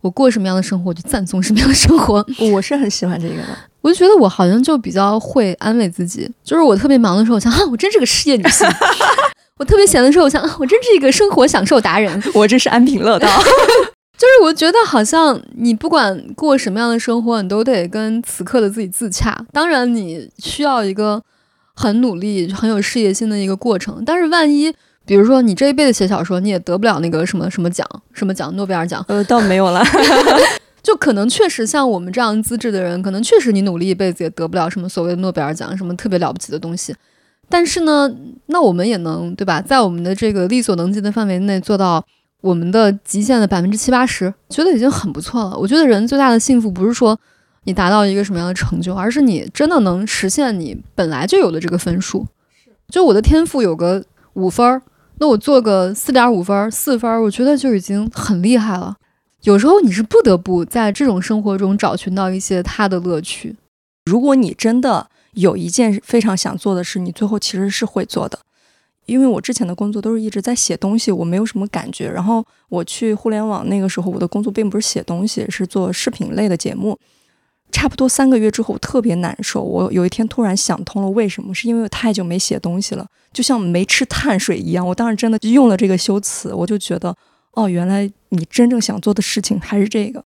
我过什么样的生活，就赞颂什么样的生活。我是很喜欢这个的。我就觉得我好像就比较会安慰自己，就是我特别忙的时候，我想啊，我真是个事业女性；<laughs> 我特别闲的时候，我想啊，我真是一个生活享受达人。我真是安贫乐道。<laughs> 就是我觉得好像你不管过什么样的生活，你都得跟此刻的自己自洽。当然，你需要一个很努力、很有事业心的一个过程。但是，万一比如说你这一辈子写小说，你也得不了那个什么什么奖、什么奖，诺贝尔奖，呃，倒没有了。<laughs> 就可能确实像我们这样资质的人，可能确实你努力一辈子也得不了什么所谓的诺贝尔奖，什么特别了不起的东西。但是呢，那我们也能对吧，在我们的这个力所能及的范围内做到。我们的极限的百分之七八十，觉得已经很不错了。我觉得人最大的幸福不是说你达到一个什么样的成就，而是你真的能实现你本来就有的这个分数。就我的天赋有个五分儿，那我做个四点五分、四分，我觉得就已经很厉害了。有时候你是不得不在这种生活中找寻到一些他的乐趣。如果你真的有一件非常想做的事，你最后其实是会做的。因为我之前的工作都是一直在写东西，我没有什么感觉。然后我去互联网那个时候，我的工作并不是写东西，是做视频类的节目。差不多三个月之后，我特别难受。我有一天突然想通了，为什么？是因为我太久没写东西了，就像没吃碳水一样。我当时真的用了这个修辞，我就觉得，哦，原来你真正想做的事情还是这个。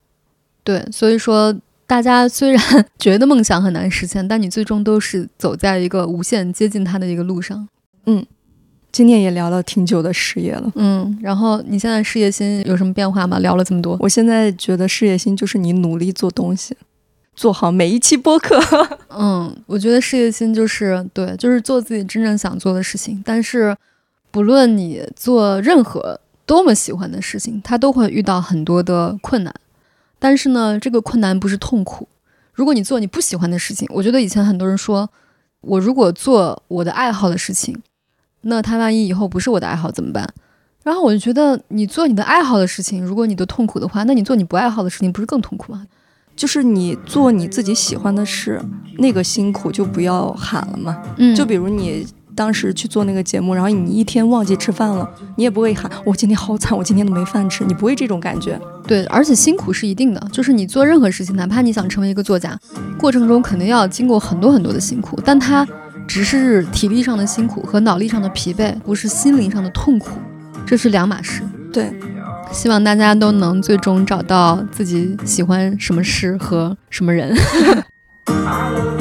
对，所以说大家虽然 <laughs> 觉得梦想很难实现，但你最终都是走在一个无限接近它的一个路上。嗯。今天也聊了挺久的事业了，嗯，然后你现在事业心有什么变化吗？聊了这么多，我现在觉得事业心就是你努力做东西，做好每一期播客。<laughs> 嗯，我觉得事业心就是对，就是做自己真正想做的事情。但是，不论你做任何多么喜欢的事情，它都会遇到很多的困难。但是呢，这个困难不是痛苦。如果你做你不喜欢的事情，我觉得以前很多人说，我如果做我的爱好的事情。那他万一以后不是我的爱好怎么办？然后我就觉得，你做你的爱好的事情，如果你都痛苦的话，那你做你不爱好的事情，不是更痛苦吗？就是你做你自己喜欢的事，那个辛苦就不要喊了嘛。嗯，就比如你当时去做那个节目，然后你一天忘记吃饭了，你也不会喊我今天好惨，我今天都没饭吃，你不会这种感觉。对，而且辛苦是一定的，就是你做任何事情，哪怕你想成为一个作家，过程中肯定要经过很多很多的辛苦，但他。只是体力上的辛苦和脑力上的疲惫，不是心灵上的痛苦，这是两码事。对，希望大家都能最终找到自己喜欢什么事和什么人。<laughs>